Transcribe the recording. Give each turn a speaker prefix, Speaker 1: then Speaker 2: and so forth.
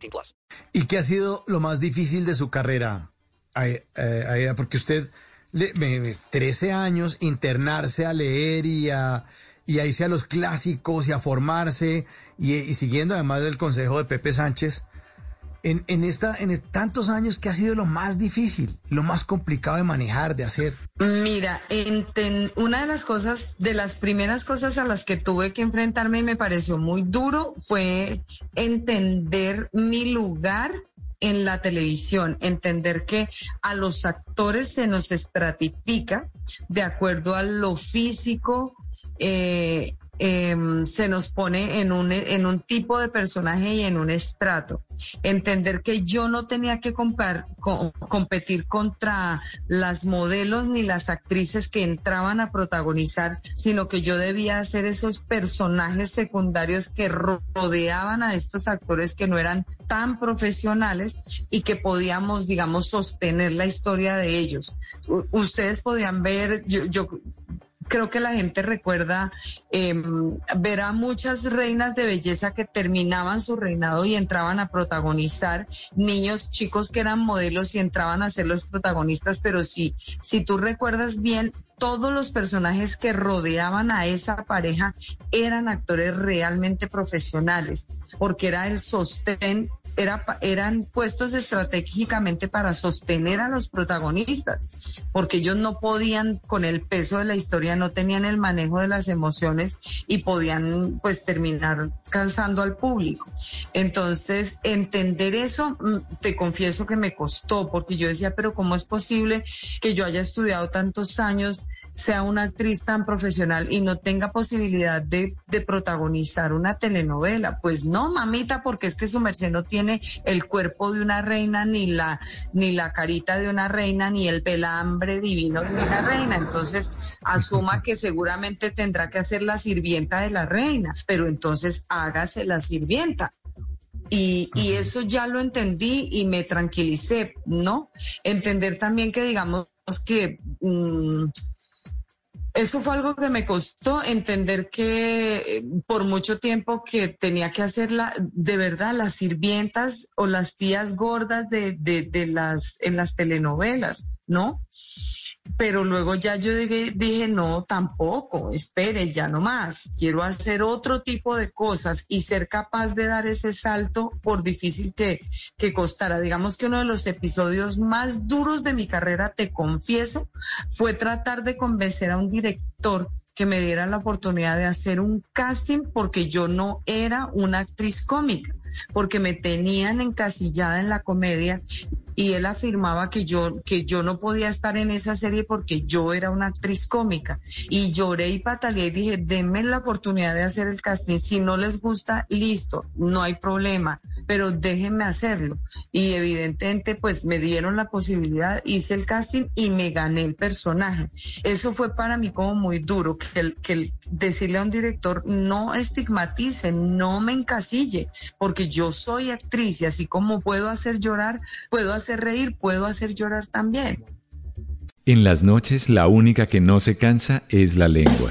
Speaker 1: 18 plus.
Speaker 2: ¿Y qué ha sido lo más difícil de su carrera? Eh, Aida? porque usted, le, me- me- 13 años, internarse a leer y a, y a irse a los clásicos y a formarse y, y siguiendo además del consejo de Pepe Sánchez. En, en, esta, en tantos años, ¿qué ha sido lo más difícil, lo más complicado de manejar, de hacer?
Speaker 3: Mira, una de las cosas, de las primeras cosas a las que tuve que enfrentarme y me pareció muy duro fue entender mi lugar en la televisión, entender que a los actores se nos estratifica de acuerdo a lo físico, eh, em, se nos pone en un, en un tipo de personaje y en un estrato. Entender que yo no tenía que competir contra las modelos ni las actrices que entraban a protagonizar, sino que yo debía hacer esos personajes secundarios que ro- rodeaban a estos actores que no eran tan profesionales y que podíamos, digamos, sostener la historia de ellos. Ustedes podían ver, yo creo que la gente recuerda eh, ver a muchas reinas de belleza que terminaban su reinado y entraban a protagonizar, niños chicos que eran modelos y entraban a ser los protagonistas, pero sí, si tú recuerdas bien, todos los personajes que rodeaban a esa pareja eran actores realmente profesionales, porque era el sostén era, eran puestos estratégicamente para sostener a los protagonistas, porque ellos no podían, con el peso de la historia, no tenían el manejo de las emociones y podían pues terminar cansando al público. Entonces, entender eso, mm, te confieso que me costó, porque yo decía, pero ¿cómo es posible que yo haya estudiado tantos años, sea una actriz tan profesional y no tenga posibilidad de, de protagonizar una telenovela? Pues no, mamita, porque es que su merced no tiene el cuerpo de una reina, ni la, ni la carita de una reina, ni el pelambre divino de una reina. Entonces, asuma que seguramente tendrá que hacer la sirvienta de la reina, pero entonces hágase la sirvienta. Y, y eso ya lo entendí y me tranquilicé, ¿no? Entender también que digamos que mm, eso fue algo que me costó entender que eh, por mucho tiempo que tenía que hacer la, de verdad las sirvientas o las tías gordas de, de, de las en las telenovelas, ¿no? Pero luego ya yo dije, dije, no, tampoco, espere, ya no más. Quiero hacer otro tipo de cosas y ser capaz de dar ese salto por difícil que, que costara. Digamos que uno de los episodios más duros de mi carrera, te confieso, fue tratar de convencer a un director que me diera la oportunidad de hacer un casting porque yo no era una actriz cómica, porque me tenían encasillada en la comedia y él afirmaba que yo que yo no podía estar en esa serie porque yo era una actriz cómica. Y lloré y pataleé y dije denme la oportunidad de hacer el casting. Si no les gusta listo no hay problema pero déjenme hacerlo y evidentemente pues me dieron la posibilidad hice el casting y me gané el personaje eso fue para mí como muy duro que, el- que el- decirle a un director no estigmatice no me encasille porque yo soy actriz y así como puedo hacer llorar puedo hacer reír, puedo hacer llorar también.
Speaker 4: En las noches la única que no se cansa es la lengua.